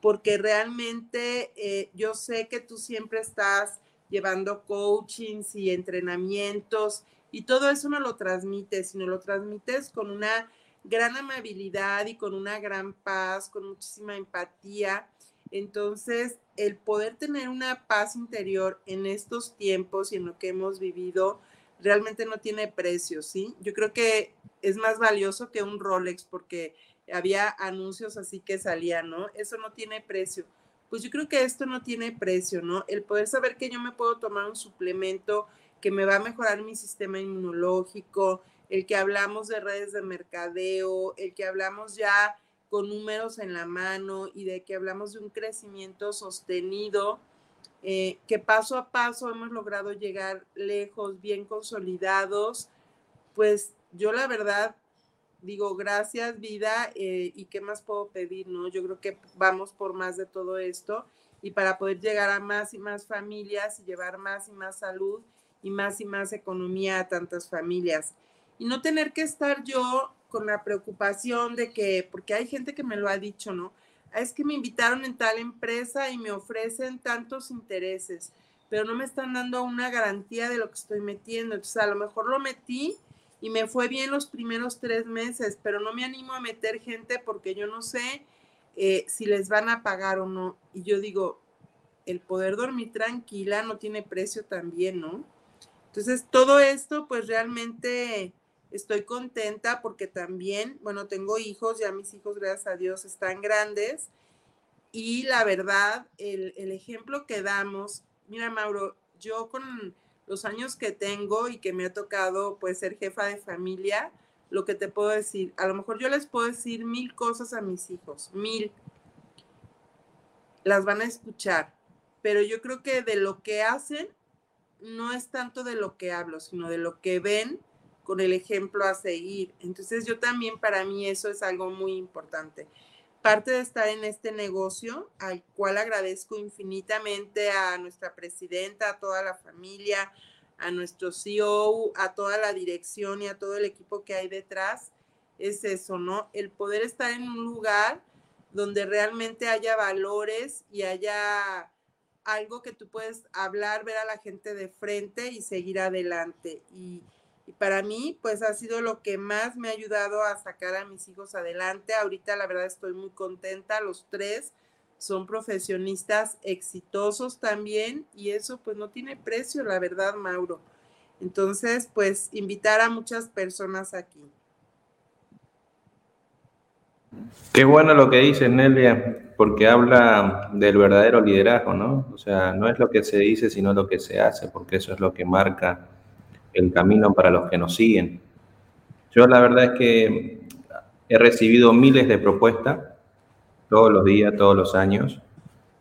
porque realmente eh, yo sé que tú siempre estás llevando coachings y entrenamientos y todo eso no lo transmites, sino lo transmites con una gran amabilidad y con una gran paz, con muchísima empatía. Entonces, el poder tener una paz interior en estos tiempos y en lo que hemos vivido realmente no tiene precio, ¿sí? Yo creo que es más valioso que un Rolex porque había anuncios así que salían, ¿no? Eso no tiene precio. Pues yo creo que esto no tiene precio, ¿no? El poder saber que yo me puedo tomar un suplemento que me va a mejorar mi sistema inmunológico, el que hablamos de redes de mercadeo, el que hablamos ya con números en la mano y de que hablamos de un crecimiento sostenido, eh, que paso a paso hemos logrado llegar lejos, bien consolidados, pues yo la verdad digo, gracias vida eh, y qué más puedo pedir, ¿no? Yo creo que vamos por más de todo esto y para poder llegar a más y más familias y llevar más y más salud y más y más economía a tantas familias. Y no tener que estar yo con la preocupación de que, porque hay gente que me lo ha dicho, ¿no? Es que me invitaron en tal empresa y me ofrecen tantos intereses, pero no me están dando una garantía de lo que estoy metiendo. Entonces, a lo mejor lo metí y me fue bien los primeros tres meses, pero no me animo a meter gente porque yo no sé eh, si les van a pagar o no. Y yo digo, el poder dormir tranquila no tiene precio también, ¿no? Entonces, todo esto, pues realmente estoy contenta porque también, bueno, tengo hijos, ya mis hijos, gracias a Dios, están grandes. Y la verdad, el, ejemplo que damos, mira, Mauro, yo con los años que tengo y que me ha tocado, pues, ser jefa de familia, lo que te puedo decir, a lo mejor yo les puedo decir mil cosas a mis hijos, mil. Las van a escuchar, pero yo creo que de lo que hacen no es tanto de lo que hablo, sino de lo que ven con el ejemplo a seguir. Entonces yo también para mí eso es algo muy importante. Parte de estar en este negocio, al cual agradezco infinitamente a nuestra presidenta, a toda la familia, a nuestro CEO, a toda la dirección y a todo el equipo que hay detrás, es eso, ¿no? El poder estar en un lugar donde realmente haya valores y haya algo que tú puedes hablar, ver a la gente de frente y seguir adelante. Y, y, para mí, pues ha sido lo que más me ha ayudado a sacar a mis hijos adelante. Ahorita la verdad estoy muy contenta, los tres son profesionistas exitosos también y eso pues no tiene precio, la verdad, Mauro. Entonces, pues invitar a muchas personas aquí. Qué bueno lo que dice Nelia, porque habla del verdadero liderazgo, ¿no? O sea, no es lo que se dice, sino lo que se hace, porque eso es lo que marca el camino para los que nos siguen. Yo la verdad es que he recibido miles de propuestas todos los días, todos los años,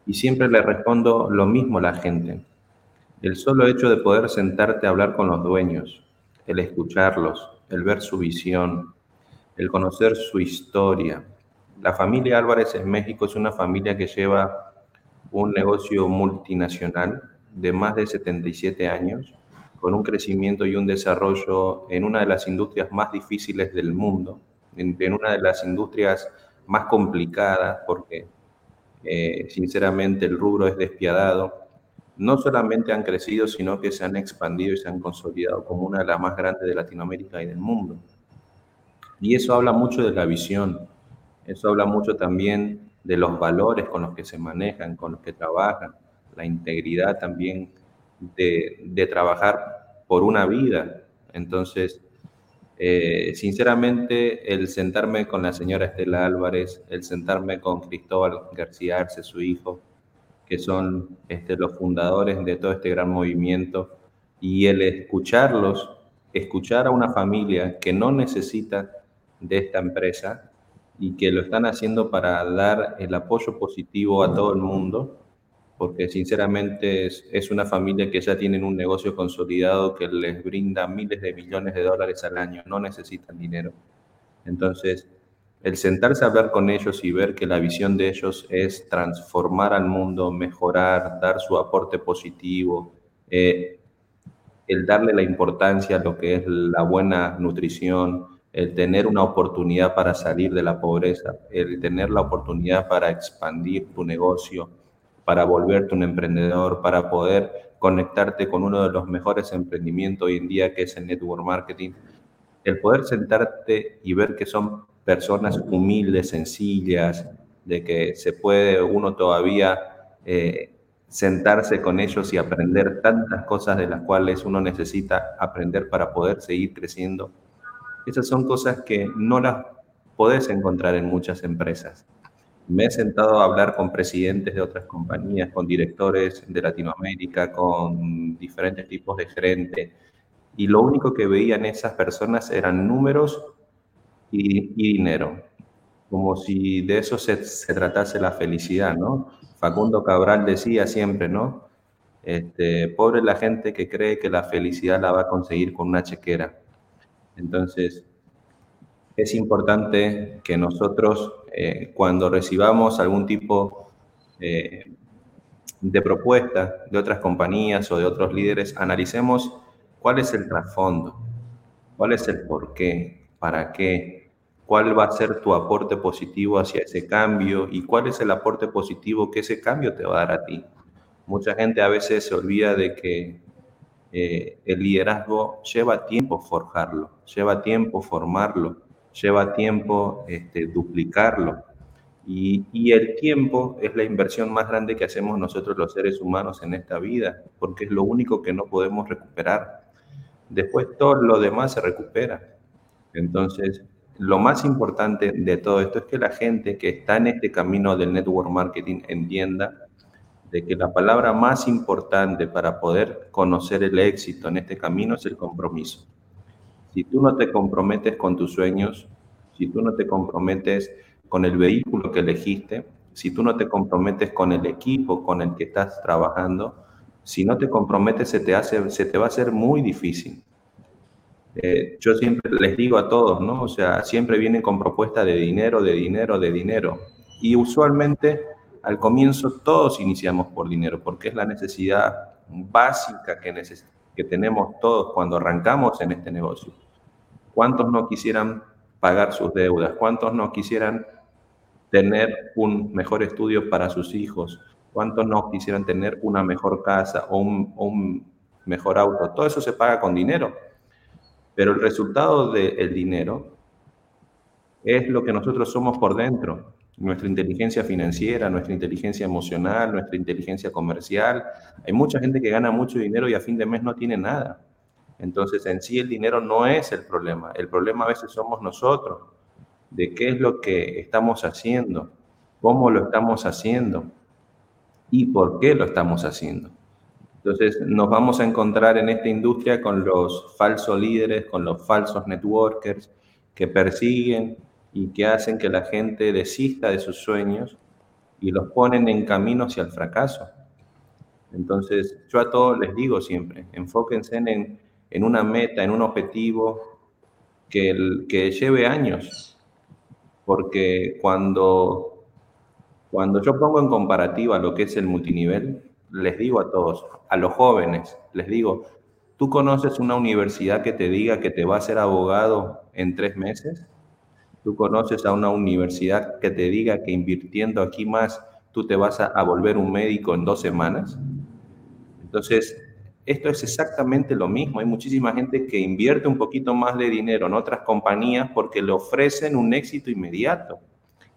y siempre le respondo lo mismo a la gente. El solo hecho de poder sentarte a hablar con los dueños, el escucharlos, el ver su visión, el conocer su historia. La familia Álvarez en México es una familia que lleva un negocio multinacional de más de 77 años, con un crecimiento y un desarrollo en una de las industrias más difíciles del mundo, en, una de las industrias más complicadas, porque eh, sinceramente el rubro es despiadado. No solamente han crecido, sino que se han expandido y se han consolidado como una de las más grandes de Latinoamérica y del mundo. Y eso habla mucho de la visión, eso habla mucho también de los valores con los que se manejan, con los que trabajan, la integridad también de, trabajar por una vida. Entonces, eh, sinceramente, el sentarme con la señora Estela Álvarez, el sentarme con Cristóbal García Arce, su hijo, que son este, los fundadores de todo este gran movimiento, y el escucharlos, escuchar a una familia que no necesita de esta empresa y que lo están haciendo para dar el apoyo positivo a todo el mundo, porque sinceramente es, una familia que ya tienen un negocio consolidado que les brinda miles de millones de dólares al año, no necesitan dinero. Entonces, el sentarse a hablar con ellos y ver que la visión de ellos es transformar al mundo, mejorar, dar su aporte positivo, eh, el darle la importancia a lo que es la buena nutrición, el tener una oportunidad para salir de la pobreza, el tener la oportunidad para expandir tu negocio, para volverte un emprendedor, para poder conectarte con uno de los mejores emprendimientos hoy en día que es el network marketing, el poder sentarte y ver que son personas humildes, sencillas, de que se puede uno todavía eh, sentarse con ellos y aprender tantas cosas de las cuales uno necesita aprender para poder seguir creciendo esas son cosas que no las podés encontrar en muchas empresas. Me he sentado a hablar con presidentes de otras compañías, con directores de Latinoamérica, con diferentes tipos de gerentes, y lo único que veían esas personas eran números y, dinero, como si de eso se, se, tratase la felicidad, ¿no? Facundo Cabral decía siempre, ¿no? Este, pobre la gente que cree que la felicidad la va a conseguir con una chequera. Entonces, es importante que nosotros, eh, cuando recibamos algún tipo eh, de propuesta de otras compañías o de otros líderes, analicemos cuál es el trasfondo, cuál es el por qué, para qué, cuál va a ser tu aporte positivo hacia ese cambio y cuál es el aporte positivo que ese cambio te va a dar a ti. Mucha gente a veces se olvida de que eh, el liderazgo lleva tiempo forjarlo, lleva tiempo formarlo, lleva tiempo este, duplicarlo. Y, y, el tiempo es la inversión más grande que hacemos nosotros los seres humanos en esta vida, porque es lo único que no podemos recuperar. Después todo lo demás se recupera. Entonces, lo más importante de todo esto es que la gente que está en este camino del network marketing entienda de que la palabra más importante para poder conocer el éxito en este camino es el compromiso. Si tú no te comprometes con tus sueños, si tú no te comprometes con el vehículo que elegiste, si tú no te comprometes con el equipo con el que estás trabajando, si no te comprometes se te, hace, se te va a hacer muy difícil. Eh, yo siempre les digo a todos, ¿no? O sea, siempre vienen con propuestas de dinero, de dinero, de dinero. Y usualmente al comienzo todos iniciamos por dinero, porque es la necesidad básica que, tenemos todos cuando arrancamos en este negocio. ¿Cuántos no quisieran pagar sus deudas? ¿Cuántos no quisieran tener un mejor estudio para sus hijos? ¿Cuántos no quisieran tener una mejor casa o un, mejor auto? Todo eso se paga con dinero. Pero el resultado del dinero es lo que nosotros somos por dentro. Nuestra inteligencia financiera, nuestra inteligencia emocional, nuestra inteligencia comercial. Hay mucha gente que gana mucho dinero y a fin de mes no tiene nada. Entonces, en sí el dinero no es el problema. El problema a veces somos nosotros, de qué es lo que estamos haciendo, cómo lo estamos haciendo y por qué lo estamos haciendo. Entonces nos vamos a encontrar en esta industria con los falsos líderes, con los falsos networkers que persiguen y que hacen que la gente desista de sus sueños y los ponen en camino hacia el fracaso. Entonces yo a todos les digo siempre, enfóquense en, en una meta, en un objetivo que, que lleve años, porque cuando cuando yo pongo en comparativa lo que es el multinivel, les digo a todos, a los jóvenes, les digo, ¿tú conoces una universidad que te diga que te va a ser abogado en tres meses? ¿Tú conoces a una universidad que te diga que invirtiendo aquí más tú te vas a, volver un médico en dos semanas? Entonces, esto es exactamente lo mismo. Hay muchísima gente que invierte un poquito más de dinero en otras compañías porque le ofrecen un éxito inmediato.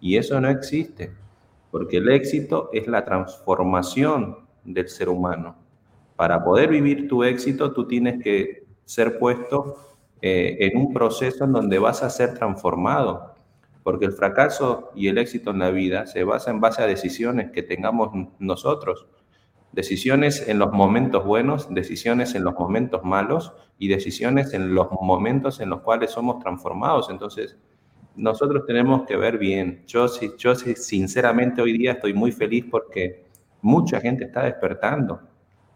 Y eso no existe porque el éxito es la transformación del ser humano. Para poder vivir tu éxito, tú tienes que ser puesto eh, en un proceso en donde vas a ser transformado, porque el fracaso y el éxito en la vida se basa en base a decisiones que tengamos nosotros. Decisiones en los momentos buenos, decisiones en los momentos malos y decisiones en los momentos en los cuales somos transformados. Entonces, nosotros tenemos que ver bien. Yo, yo sinceramente hoy día estoy muy feliz porque mucha gente está despertando.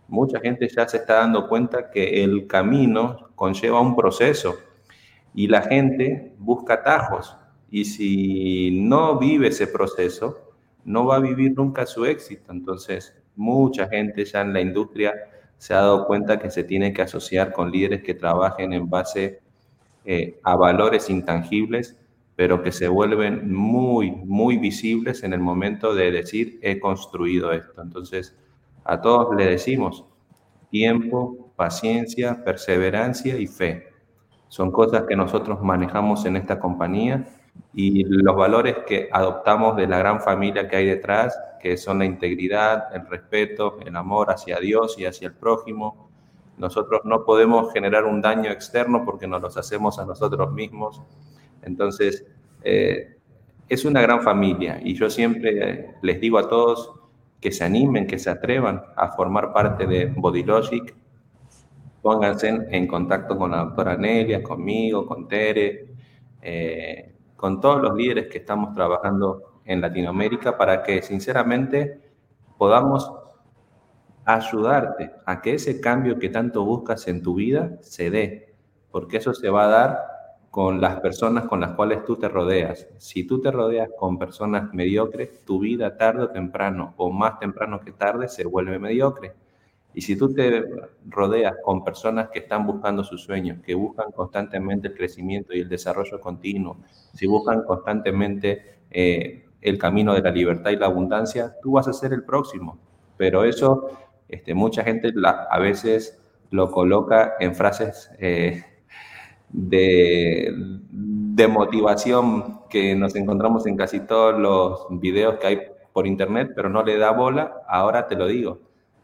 Mucha gente ya se está dando cuenta que el camino conlleva un proceso y la gente busca atajos. Y si no vive ese proceso, no va a vivir nunca su éxito. Entonces, mucha gente ya en la industria se ha dado cuenta que se tiene que asociar con líderes que trabajen en base eh, a valores intangibles pero que se vuelven muy, muy visibles en el momento de decir, he construido esto. Entonces, a todos le decimos, tiempo, paciencia, perseverancia y fe. Son cosas que nosotros manejamos en esta compañía y los valores que adoptamos de la gran familia que hay detrás, que son la integridad, el respeto, el amor hacia Dios y hacia el prójimo. Nosotros no podemos generar un daño externo porque nos los hacemos a nosotros mismos entonces, eh, es una gran familia y yo siempre les digo a todos que se animen, que se atrevan a formar parte de Bodylogic. Pónganse en, contacto con la doctora Nelia, conmigo, con Tere, eh, con todos los líderes que estamos trabajando en Latinoamérica para que sinceramente podamos ayudarte a que ese cambio que tanto buscas en tu vida se dé, porque eso se va a dar con las personas con las cuales tú te rodeas. Si tú te rodeas con personas mediocres, tu vida tarde o temprano, o más temprano que tarde, se vuelve mediocre. Y si tú te rodeas con personas que están buscando sus sueños, que buscan constantemente el crecimiento y el desarrollo continuo, si buscan constantemente eh, el camino de la libertad y la abundancia, tú vas a ser el próximo. Pero eso, este, mucha gente a veces lo coloca en frases eh, de, de, motivación que nos encontramos en casi todos los videos que hay por internet, pero no le da bola, ahora te lo digo.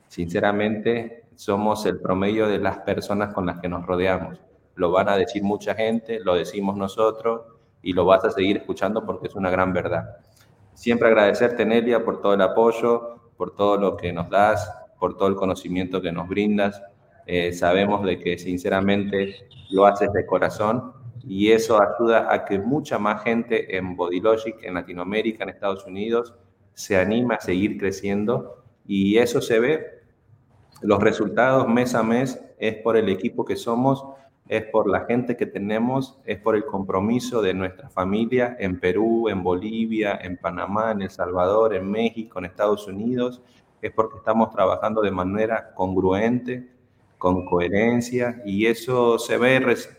Sinceramente, somos el promedio de las personas con las que nos rodeamos. Lo van a decir mucha gente, lo decimos nosotros y lo vas a seguir escuchando porque es una gran verdad. Siempre agradecerte, Nelia, por todo el apoyo, por todo lo que nos das, por todo el conocimiento que nos brindas. Eh, sabemos de que sinceramente lo haces de corazón y eso ayuda a que mucha más gente en Bodylogic, en Latinoamérica, en Estados Unidos, se anima a seguir creciendo y eso se ve. Los resultados mes a mes es por el equipo que somos, es por la gente que tenemos, es por el compromiso de nuestra familia en Perú, en Bolivia, en Panamá, en El Salvador, en México, en Estados Unidos, es porque estamos trabajando de manera congruente, con coherencia y eso se ve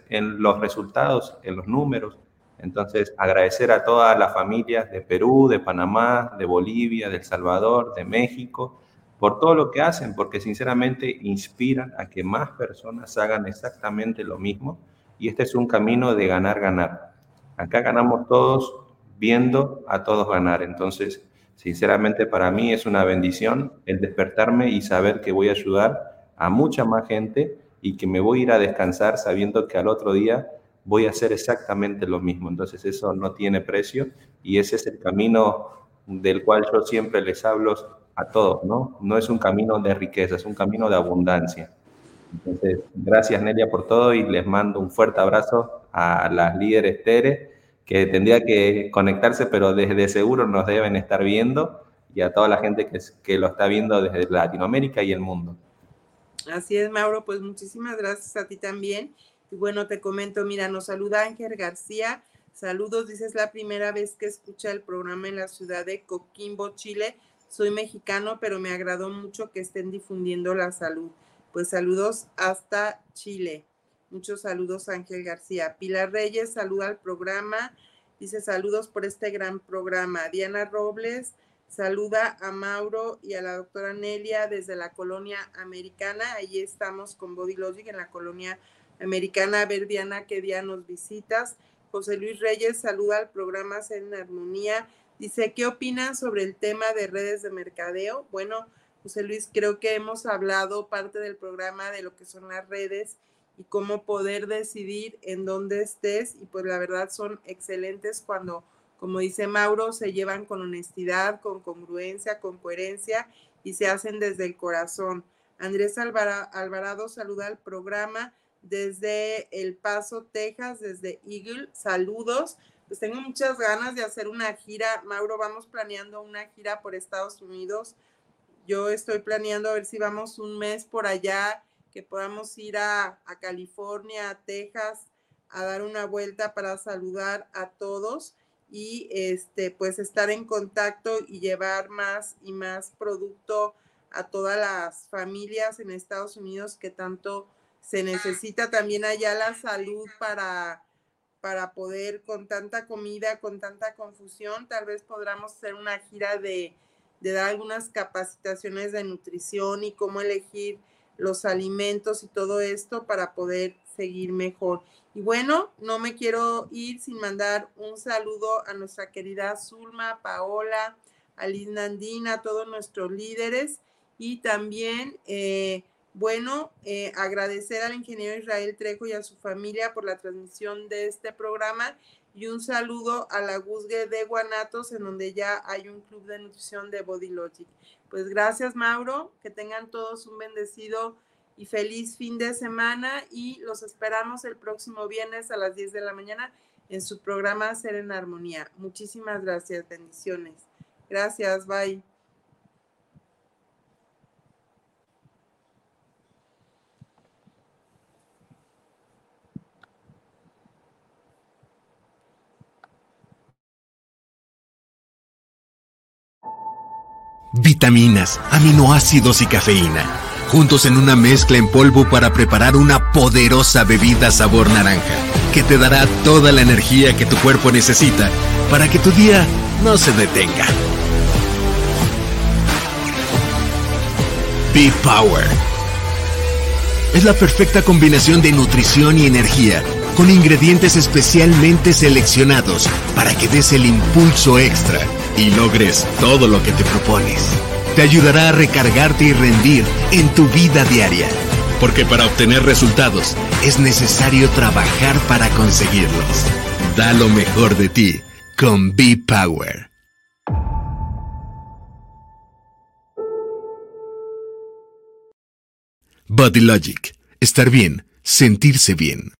en los resultados, en los números. Entonces, agradecer a todas las familias de Perú, de Panamá, de Bolivia, de El Salvador, de México, por todo lo que hacen, porque sinceramente inspiran a que más personas hagan exactamente lo mismo. Y este es un camino de ganar, ganar. Acá ganamos todos viendo a todos ganar. Entonces, sinceramente para mí es una bendición el despertarme y saber que voy a ayudar a mucha más gente y que me voy a ir a descansar sabiendo que al otro día voy a hacer exactamente lo mismo. Entonces eso no tiene precio y ese es el camino del cual yo siempre les hablo a todos, ¿no? No es un camino de riqueza, es un camino de abundancia. Entonces, gracias Nelia por todo y les mando un fuerte abrazo a las líderes Tere, que tendría que conectarse, pero desde seguro nos deben estar viendo y a toda la gente que, que lo está viendo desde Latinoamérica y el mundo. Así es, Mauro, pues muchísimas gracias a ti también. Y bueno, te comento, mira, nos saluda Ángel García. Saludos, dices la primera vez que escucha el programa en la ciudad de Coquimbo, Chile. Soy mexicano, pero me agradó mucho que estén difundiendo la salud. Pues saludos hasta Chile. Muchos saludos, Ángel García. Pilar Reyes, saluda al programa. Dice saludos por este gran programa. Diana Robles, saluda a Mauro y a la doctora Nelia desde la colonia americana. Allí estamos con Body Logic en la colonia americana. A ver, Diana, qué día nos visitas. José Luis Reyes saluda al programa en Armonía. Dice, ¿qué opinan sobre el tema de redes de mercadeo? Bueno, José Luis, creo que hemos hablado parte del programa de lo que son las redes y cómo poder decidir en dónde estés. Y pues la verdad son excelentes cuando, como dice Mauro, se llevan con honestidad, con congruencia, con coherencia y se hacen desde el corazón. Andrés Alvarado saluda al programa desde El Paso, Texas, desde Eagle. Saludos. Pues tengo muchas ganas de hacer una gira. Mauro, vamos planeando una gira por Estados Unidos. Yo estoy planeando a ver si vamos un mes por allá, que podamos ir a, a California, a Texas, a dar una vuelta para saludar a todos y este pues estar en contacto y llevar más y más producto a todas las familias en Estados Unidos que tanto se necesita. También allá la salud para, para poder con tanta comida, con tanta confusión, tal vez podamos hacer una gira de, de dar algunas capacitaciones de nutrición y cómo elegir los alimentos y todo esto para poder seguir mejor. Y bueno, no me quiero ir sin mandar un saludo a nuestra querida Zulma, Paola, a Liz Nandina, a todos nuestros líderes y también eh, bueno, eh, agradecer al ingeniero Israel Trejo y a su familia por la transmisión de este programa y un saludo a la Guzgue de Guanatos, en donde ya hay un club de nutrición de Body Logic. Pues gracias, Mauro, que tengan todos un bendecido y feliz fin de semana y los esperamos el próximo viernes a las 10 de la mañana en su programa Ser en Armonía. Muchísimas gracias, bendiciones. Gracias, bye. vitaminas, aminoácidos y cafeína, juntos en una mezcla en polvo para preparar una poderosa bebida sabor naranja, que te dará toda la energía que tu cuerpo necesita para que tu día no se detenga. Be Power. Es la perfecta combinación de nutrición y energía, con ingredientes especialmente seleccionados para que des el impulso extra y logres todo lo que te propones. Te ayudará a recargarte y rendir en tu vida diaria. Porque para obtener resultados es necesario trabajar para conseguirlos. Da lo mejor de ti con Be Power. Body Logic. Estar bien, sentirse bien.